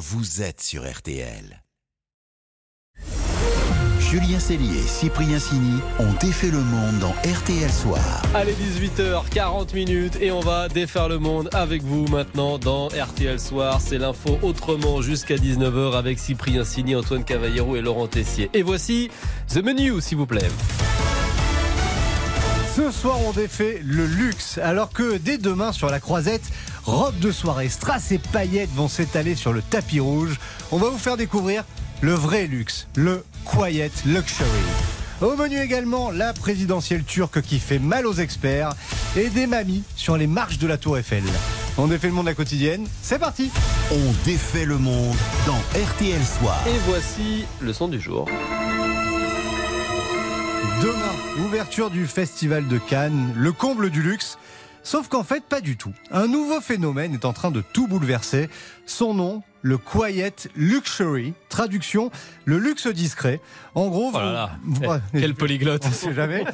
vous êtes sur RTL. Julien Cellier et Cyprien Sini ont défait le monde dans RTL Soir. Allez, 18h40 minutes et on va défaire le monde avec vous maintenant dans RTL Soir. C'est l'info autrement jusqu'à 19h avec Cyprien Sini, Antoine Cavallero et Laurent Tessier. Et voici The Menu, s'il vous plaît. Ce soir, on défait le luxe, alors que dès demain sur la croisette, robe de soirée, strass et paillettes vont s'étaler sur le tapis rouge. On va vous faire découvrir le vrai luxe, le quiet luxury. Au menu également, la présidentielle turque qui fait mal aux experts et des mamies sur les marches de la Tour Eiffel. On défait le monde à la quotidienne, c'est parti On défait le monde dans RTL Soir. Et voici le son du jour. Demain, ouverture du Festival de Cannes, le comble du luxe. Sauf qu'en fait, pas du tout. Un nouveau phénomène est en train de tout bouleverser. Son nom, le Quiet Luxury. Traduction, le luxe discret. En gros, Oh là là, vous- vous- quel polyglotte. on sait jamais.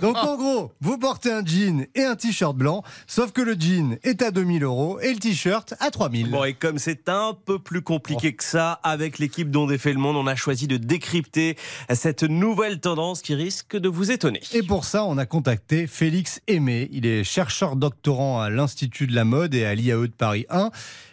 Donc en gros, vous portez un jean et un t-shirt blanc, sauf que le jean est à 2000 euros et le t-shirt à 3000. Bon, et comme c'est un peu plus compliqué que ça, avec l'équipe dont défait le monde, on a choisi de décrypter cette nouvelle tendance qui risque de vous étonner. Et pour ça, on a contacté Félix Aimé. Il est chercheur doctorant à l'Institut de la mode et à l'IAE de Paris 1.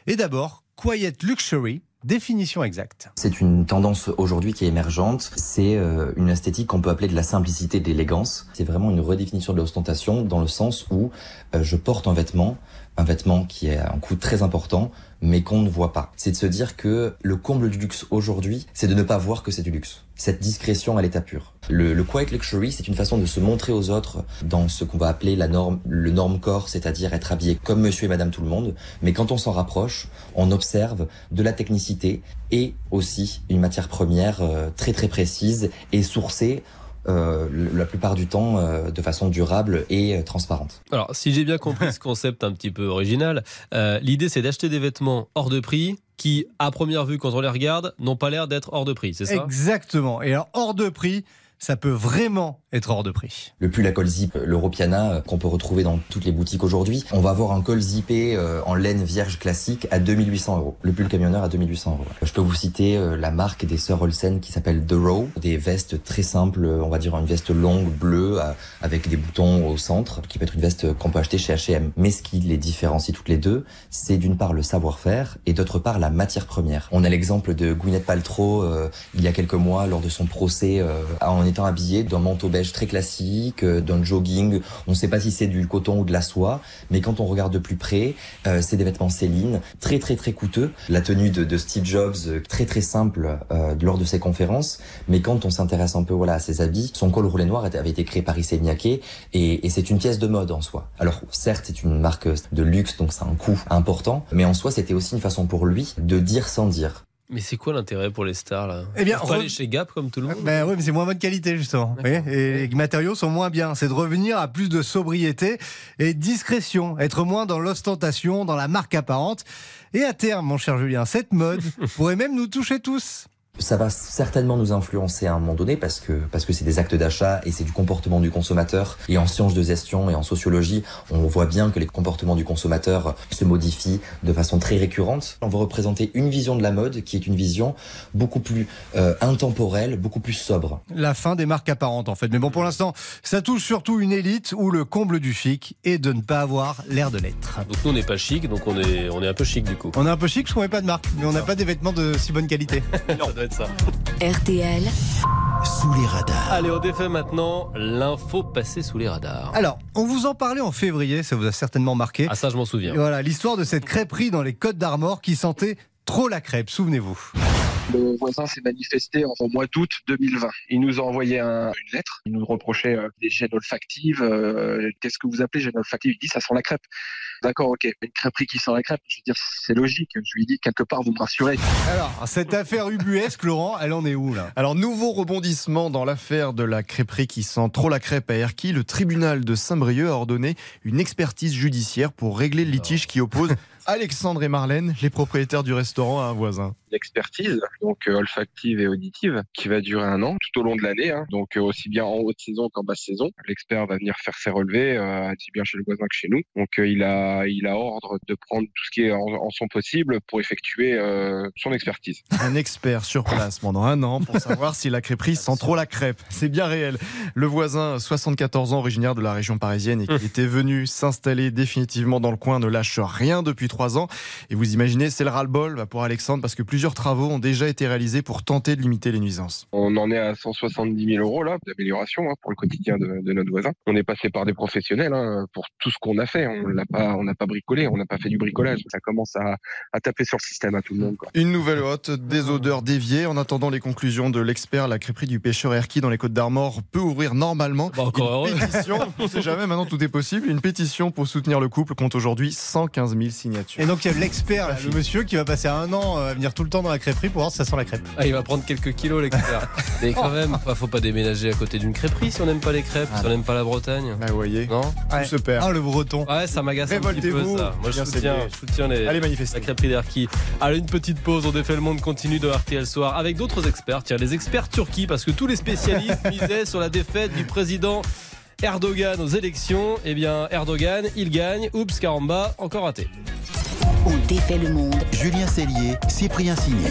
Et d'abord, Quiet Luxury, définition exacte. C'est une tendance aujourd'hui qui est émergente. C'est euh, une esthétique qu'on peut appeler de la simplicité, de l'élégance. C'est vraiment une redéfinition de l'ostentation dans le sens où euh, je porte un vêtement, un vêtement qui a un coût très important, mais qu'on ne voit pas. C'est de se dire que le comble du luxe aujourd'hui, c'est de ne pas voir que c'est du luxe. Cette discrétion à l'état pur. Le, le quiet luxury, c'est une façon de se montrer aux autres dans ce qu'on va appeler la norme, le norme corps, c'est-à-dire être habillé comme monsieur et madame tout le monde. Mais quand on s'en rapproche, on observe de la technicité et aussi une matière première euh, très très précise et sourcée euh, la plupart du temps euh, de façon durable et euh, transparente. Alors, si j'ai bien compris ce concept un petit peu original, euh, l'idée c'est d'acheter des vêtements hors de prix qui, à première vue, quand on les regarde, n'ont pas l'air d'être hors de prix, c'est ça? Exactement. Et alors, hors de prix, ça peut vraiment être hors de prix. Le pull à col zip, l'Europiana, euh, qu'on peut retrouver dans toutes les boutiques aujourd'hui, on va avoir un col zippé euh, en laine vierge classique à 2800 euros. Le pull camionneur à 2800 euros. Je peux vous citer euh, la marque des sœurs Olsen qui s'appelle The Row, des vestes très simples, euh, on va dire une veste longue bleue euh, avec des boutons au centre, qui peut être une veste qu'on peut acheter chez H&M. Mais ce qui les différencie toutes les deux, c'est d'une part le savoir-faire et d'autre part la matière première. On a l'exemple de Gwyneth Paltrow euh, il y a quelques mois lors de son procès euh, en étant habillée d'un manteau beige très classique, euh, d'un jogging. On ne sait pas si c'est du coton ou de la soie, mais quand on regarde de plus près, euh, c'est des vêtements Céline, très très très coûteux. La tenue de, de Steve Jobs, euh, très très simple euh, lors de ses conférences, mais quand on s'intéresse un peu voilà à ses habits, son col roulé noir avait été créé par Issey Miyake et, et c'est une pièce de mode en soi. Alors certes, c'est une marque de luxe, donc c'est un coût important, mais en soi, c'était aussi une façon pour lui de dire sans dire. Mais c'est quoi l'intérêt pour les stars là? Eh bien, pas re- aller chez Gap comme tout le monde Ben oui, mais c'est moins bonne qualité justement. Et les matériaux sont moins bien. C'est de revenir à plus de sobriété et discrétion, être moins dans l'ostentation, dans la marque apparente. Et à terme, mon cher Julien, cette mode pourrait même nous toucher tous. Ça va certainement nous influencer à un moment donné parce que parce que c'est des actes d'achat et c'est du comportement du consommateur. Et en sciences de gestion et en sociologie, on voit bien que les comportements du consommateur se modifient de façon très récurrente. On va représenter une vision de la mode qui est une vision beaucoup plus euh, intemporelle, beaucoup plus sobre. La fin des marques apparentes en fait. Mais bon, pour l'instant, ça touche surtout une élite où le comble du chic est de ne pas avoir l'air de l'être. Donc nous on n'est pas chic, donc on est, on est un peu chic du coup. On est un peu chic parce qu'on met pas de marque, mais on n'a pas des vêtements de si bonne qualité. être ça. RTL, Sous les radars. Allez, on défait maintenant l'info passée sous les radars. Alors, on vous en parlait en février, ça vous a certainement marqué. Ah ça je m'en souviens. Et voilà, l'histoire de cette crêperie dans les Côtes d'Armor qui sentait trop la crêpe, souvenez-vous. Le voisin s'est manifesté en- au mois d'août 2020. Il nous a envoyé un- une lettre. Il nous reprochait euh, des gènes olfactives. Euh, Qu'est-ce que vous appelez gènes olfactives Il dit ça sent la crêpe. D'accord, ok. Une crêperie qui sent la crêpe, je veux dire, c'est logique. Je lui ai dit quelque part, vous me rassurez. Alors, cette affaire ubuesque, Laurent, elle en est où là? Alors, nouveau rebondissement dans l'affaire de la crêperie qui sent trop la crêpe à Erquy. Le tribunal de Saint-Brieuc a ordonné une expertise judiciaire pour régler le litige qui oppose Alexandre et Marlène, les propriétaires du restaurant à un voisin. L'expertise, donc euh, olfactive et auditive, qui va durer un an tout au long de l'année, hein. donc euh, aussi bien en haute saison qu'en basse saison. L'expert va venir faire ses relevés, euh, aussi bien chez le voisin que chez nous. Donc euh, il a il a ordre de prendre tout ce qui est en, en son possible pour effectuer euh, son expertise. Un expert sur place pendant un an pour savoir si la crêperie sent trop la crêpe. C'est bien réel. Le voisin, 74 ans, originaire de la région parisienne et qui était venu s'installer définitivement dans le coin, ne lâche rien depuis ans. Et vous imaginez, c'est le ras-le-bol bah, pour Alexandre parce que plusieurs travaux ont déjà été réalisés pour tenter de limiter les nuisances. On en est à 170 000 euros là d'amélioration hein, pour le quotidien de, de notre voisin. On est passé par des professionnels hein, pour tout ce qu'on a fait. On l'a pas on n'a pas bricolé, on n'a pas fait du bricolage. Ça commence à, à taper sur le système à tout le monde. Quoi. Une nouvelle hôte, des odeurs déviées. En attendant les conclusions de l'expert, la crêperie du pêcheur Erki dans les Côtes d'Armor peut ouvrir normalement. Bah, encore heureux. Une pétition, on sait jamais, maintenant tout est possible. Une pétition pour soutenir le couple compte aujourd'hui 115 000 signatures. Et donc il y a l'expert, le monsieur qui va passer un an euh, à venir tout le temps dans la crêperie pour voir si ça sent la crêpe. Ah, il va prendre quelques kilos, l'expert. Mais quand même, enfin, faut pas déménager à côté d'une crêperie si on n'aime pas les crêpes, si on n'aime pas la Bretagne. Bah, vous voyez, Non tout se perd. Ah, le breton. Ouais, ça m'agace un petit peu ça. Moi, je soutiens, je soutiens les, Allez, la crêperie d'Erki. Allez, une petite pause. On défait le monde continue de RTL Soir avec d'autres experts. Tiens, les experts Turquie, parce que tous les spécialistes misaient sur la défaite du président Erdogan aux élections. Eh bien, Erdogan, il gagne. Oups, caramba, encore raté. On défait le monde. Julien Cellier, Cyprien Sini.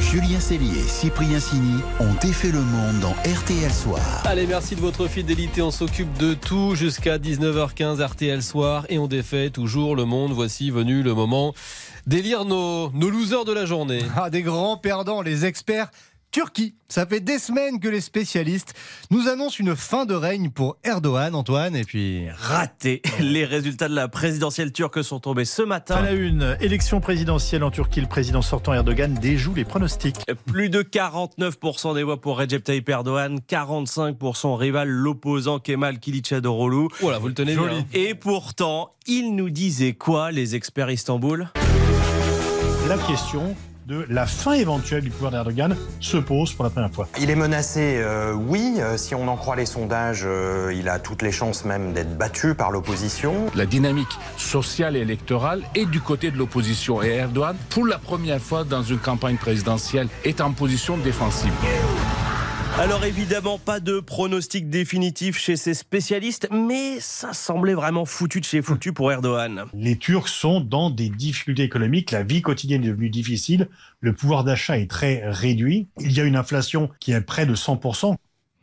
Julien Cellier, Cyprien Sini ont défait le monde dans RTL Soir. Allez, merci de votre fidélité. On s'occupe de tout jusqu'à 19h15 RTL Soir et on défait toujours le monde. Voici venu le moment d'élire nos, nos losers de la journée. Ah, des grands perdants, les experts. Turquie, ça fait des semaines que les spécialistes nous annoncent une fin de règne pour Erdogan, Antoine, et puis Raté. Les résultats de la présidentielle turque sont tombés ce À matin. la une, élection présidentielle en Turquie, le président sortant Erdogan déjoue les pronostics. Plus de 49% des voix pour Recep Tayyip Erdogan, 45% rival, l'opposant Kemal Kılıçdaroğlu. Voilà, vous le tenez bien. hein. Et pourtant, il nous disait quoi, les experts Istanbul? La question de la fin éventuelle du pouvoir d'Erdogan se pose pour la première fois. Il est menacé, euh, oui. Euh, si on en croit les sondages, euh, il a toutes les chances même d'être battu par l'opposition. La dynamique sociale et électorale est du côté de l'opposition. Et Erdogan, pour la première fois dans une campagne présidentielle, est en position défensive. Alors évidemment, pas de pronostic définitif chez ces spécialistes, mais ça semblait vraiment foutu de chez foutu pour Erdogan. Les Turcs sont dans des difficultés économiques, la vie quotidienne est devenue difficile, le pouvoir d'achat est très réduit, il y a une inflation qui est près de 100%.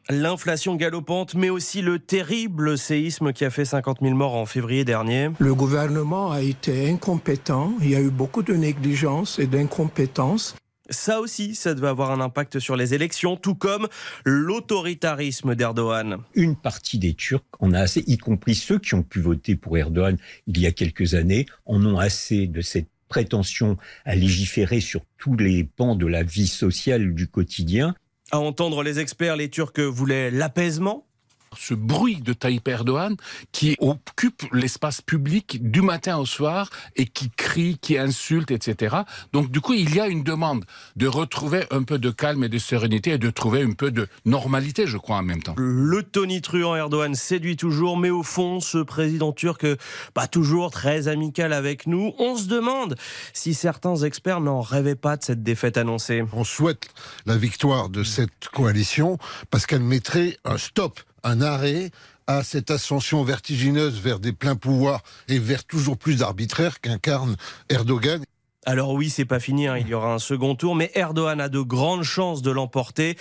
L'inflation galopante, mais aussi le terrible séisme qui a fait 50 000 morts en février dernier. Le gouvernement a été incompétent, il y a eu beaucoup de négligence et d'incompétence. Ça aussi, ça devait avoir un impact sur les élections, tout comme l'autoritarisme d'Erdogan. une partie des Turcs en a assez, y compris ceux qui ont pu voter pour Erdogan il y a quelques années, en ont assez de cette prétention à légiférer sur tous les pans de la vie sociale du quotidien. À entendre les experts, les Turcs voulaient l'apaisement. Ce bruit de Tayyip Erdogan qui occupe l'espace public du matin au soir et qui crie, qui insulte, etc. Donc du coup, il y a une demande de retrouver un peu de calme et de sérénité et de trouver un peu de normalité, je crois, en même temps. Le tonitruant Erdogan séduit toujours, mais au fond, ce président turc, pas toujours très amical avec nous, on se demande si certains experts n'en rêvaient pas de cette défaite annoncée. On souhaite la victoire de cette coalition parce qu'elle mettrait un stop, un arrêt à cette ascension vertigineuse vers des pleins pouvoirs et vers toujours plus d'arbitraire qu'incarne Erdogan. Alors oui, c'est pas fini, hein, il y aura un second tour, mais Erdogan a de grandes chances de l'emporter,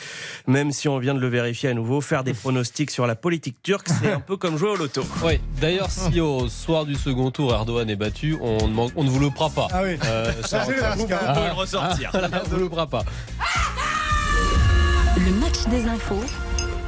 même si on vient de le vérifier à nouveau. Faire des pronostics sur la politique turque, c'est un peu comme jouer au loto. Oui, d'ailleurs, si au soir du second tour, Erdogan est battu, on, ne on ne vous le fera pas. Ah oui. Euh, Ça, le masque, On peut le ressortir. Ah, on ne vous le fera pas. Le match des infos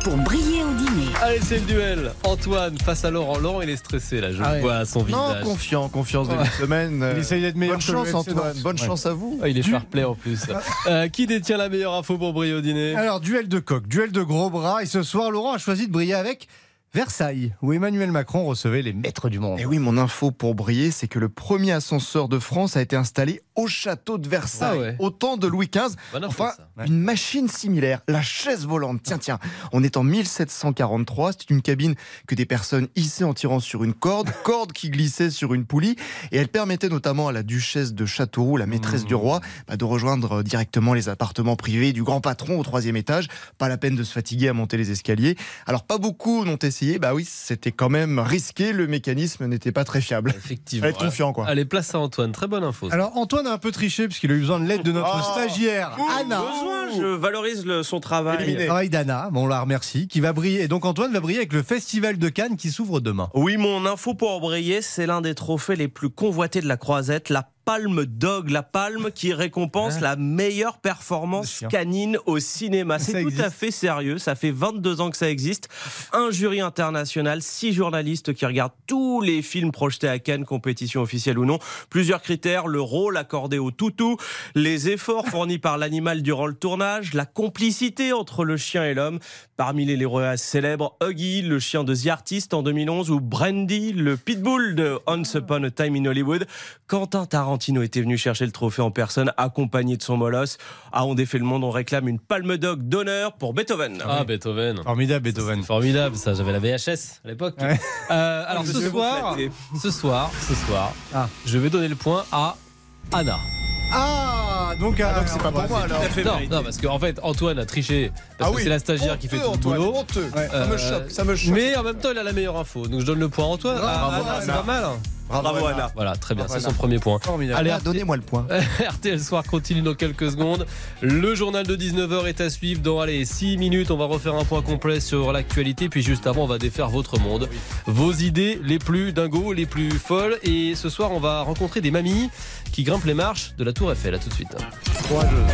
pour briller au dîner. Allez, c'est le duel. Antoine face à Laurent. Laurent, il est stressé là. Je Ah le ouais. vois à son Non, visage. confiant, confiance de semaine. Il essaye d'être meilleur Bonne chance, Antoine. Bonne Ouais. chance à vous. Ah, il est fair play en plus. Euh, qui détient la meilleure info pour briller au dîner? Alors, duel de coq, duel de gros bras, et ce soir, Laurent a choisi de briller avec Versailles, où Emmanuel Macron recevait les maîtres du monde. Et oui, mon info pour briller, c'est que le premier ascenseur de France a été installé au château de Versailles, Ah ouais. au temps de Louis XV. Enfin, une machine similaire, la chaise volante. Tiens, tiens, on est en 1743. C'est une cabine que des personnes hissaient en tirant sur une corde, corde qui glissait sur une poulie, et elle permettait notamment à la duchesse de Châteauroux, la maîtresse du roi, bah, de rejoindre directement les appartements privés du grand patron au troisième étage. Pas la peine de se fatiguer à monter les escaliers. Alors, pas beaucoup n'ont essayé. Bah oui, c'était quand même risqué. Le mécanisme n'était pas très fiable. Effectivement. Fallait être confiant, quoi. Allez, place à Antoine. Très bonne info. ça. Alors Antoine a un peu triché puisqu'il a eu besoin de l'aide de notre Oh. stagiaire Anna. Besoin, je valorise le- son travail. Le travail d'Anna, bon, on la remercie, qui va briller. Et donc Antoine va briller avec le Festival de Cannes qui s'ouvre demain. Oui, mon info pour briller, c'est l'un des trophées les plus convoités de la croisette, la Palme Dog, la palme qui récompense la meilleure performance canine au cinéma. C'est tout existe. à fait sérieux, ça fait 22 ans que ça existe. Un jury international, six journalistes qui regardent tous les films projetés à Cannes, compétition officielle ou non. Plusieurs critères, le rôle accordé au toutou, les efforts fournis par l'animal durant le tournage, la complicité entre le chien et l'homme. Parmi les lauréats célèbres, Huggy, le chien de The Artist en 2011, ou Brandy, le pitbull de Once Upon a Time in Hollywood. Quentin Tarantino était venu chercher le trophée en personne, accompagné de son molosse. À On défait le monde, on réclame une palme d'og d'honneur pour Beethoven. Ah, Beethoven. Formidable, Beethoven. Formidable, ça. J'avais la VHS à l'époque. Euh, alors, ce vais vous soir, ce soir, ce soir, je vais donner le point à Anna. Ah, donc, Ah, donc c'est pas pour moi alors. Non, non, parce qu'en fait, Antoine a triché. Parce Ah que oui. c'est la stagiaire qui fait tout le Antoine, boulot. honteux. Euh, Ça me choque, ça me choque. Mais en même temps, il a la meilleure info. Donc je donne le point à Antoine. Bravo, Ah, bravo, Anna, c'est pas mal. Bravo, Anna. Voilà, très bien. Bravo, C'est son premier point. Formidable. Allez, Ah, Donnez-moi le point. RTL Soir continue dans quelques secondes. Le journal de 19h est à suivre dans allez, 6 minutes. On va refaire un point complet sur l'actualité. Puis juste avant, on va défaire votre monde. Vos idées les plus dingos, les plus folles. Et ce soir, on va rencontrer des mamies qui grimpent les marches de la Tour Eiffel. À tout de suite.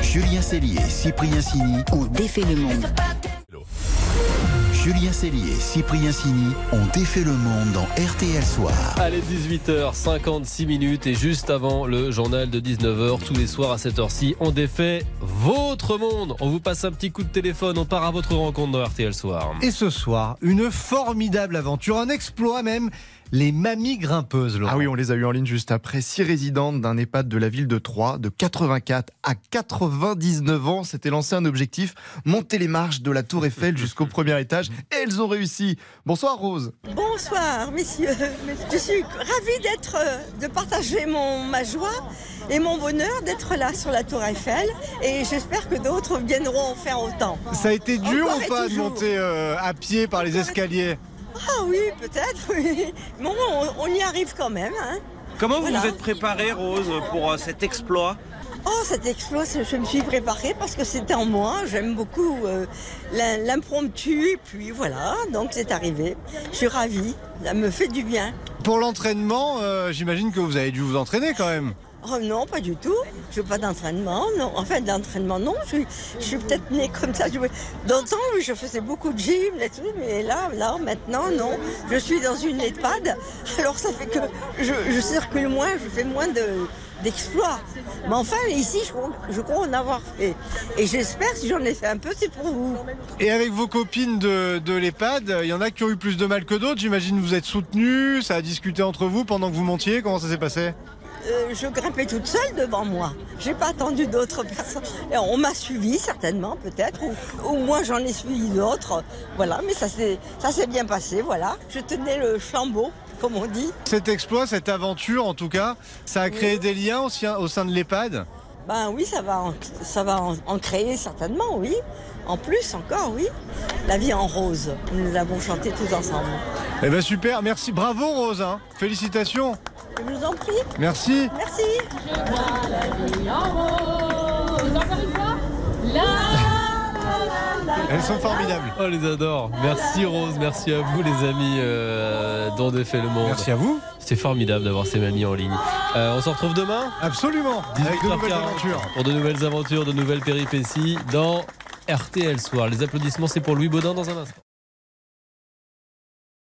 Julien Cellier, Cyprien Sini. On défait le monde. Julien Cellier, Cyprien Sini ont défait le monde dans RTL Soir. Allez, 18h56 minutes et juste avant le journal de 19h, tous les soirs à cette heure-ci, on défait votre monde. On vous passe un petit coup de téléphone, on part à votre rencontre dans RTL Soir. Et ce soir, une formidable aventure, un exploit même, les mamies grimpeuses. Laurent. Ah oui, on les a eu en ligne juste après. Six résidentes d'un EHPAD de la ville de Troyes, de 84 à 99 ans, s'étaient lancé un objectif monter les marches de la Tour Eiffel jusqu'au premier étage. Et elles ont réussi. Bonsoir Rose. Bonsoir, messieurs. Je suis ravie d'être, euh, de partager mon, ma joie et mon bonheur d'être là sur la Tour Eiffel. Et j'espère que d'autres viendront en faire autant. Ça a été dur Encore ou pas de monter euh, à pied par les escaliers? Ah oui, peut-être, oui. Bon, on, on y arrive quand même. hein. Comment vous Voilà. vous êtes préparée, Rose, pour euh, cet exploit? Oh, cet exploit, je me suis préparée parce que c'était en moi. J'aime beaucoup euh, l'im- l'impromptu. Et puis voilà, donc c'est arrivé. Je suis ravie. Ça me fait du bien. Pour l'entraînement, euh, j'imagine que vous avez dû vous entraîner quand même. Oh non, pas du tout. Je veux pas d'entraînement, non. Enfin, d'entraînement, non. Je suis, peut-être née comme ça. Je- oui, je faisais beaucoup de gym et tout, mais là, là, maintenant, non. Je suis dans une EHPAD, alors ça fait que je, circule moins, je fais moins de d'exploits. Mais enfin, ici, je, crois- en avoir fait. Et j'espère, si j'en ai fait un peu, c'est pour vous. Et avec vos copines de, de l'EHPAD, il y en a qui ont eu plus de mal que d'autres. J'imagine vous êtes soutenus, ça a discuté entre vous pendant que vous montiez. Comment ça s'est passé? Euh, je grimpais toute seule devant moi. J'ai pas attendu d'autres personnes. Et on m'a suivi certainement, peut-être, ou, ou moi j'en ai suivi d'autres. Voilà, mais ça s'est ça s'est bien passé. Voilà, je tenais le flambeau, comme on dit. Cet exploit, cette aventure en tout cas, ça a créé des liens au, sein- au sein de l'EHPAD? Ben oui, ça va, en, ça va en, en créer certainement, oui. En plus, encore, oui. La vie en rose. Nous l'avons chanté tous ensemble. Eh ben super, merci, bravo Rose, hein. félicitations. Je vous en prie. Merci. Merci. Elles sont formidables. Oh, les adore. Merci Rose, merci à vous les amis euh, dont défait le monde. Merci à vous. C'est formidable d'avoir ces mamies en ligne. Euh, on se retrouve demain Absolument. Avec de nouvelles 18h40, aventures. Pour de nouvelles aventures, de nouvelles péripéties dans RTL Soir. Les applaudissements, c'est pour Louis Baudin dans un instant.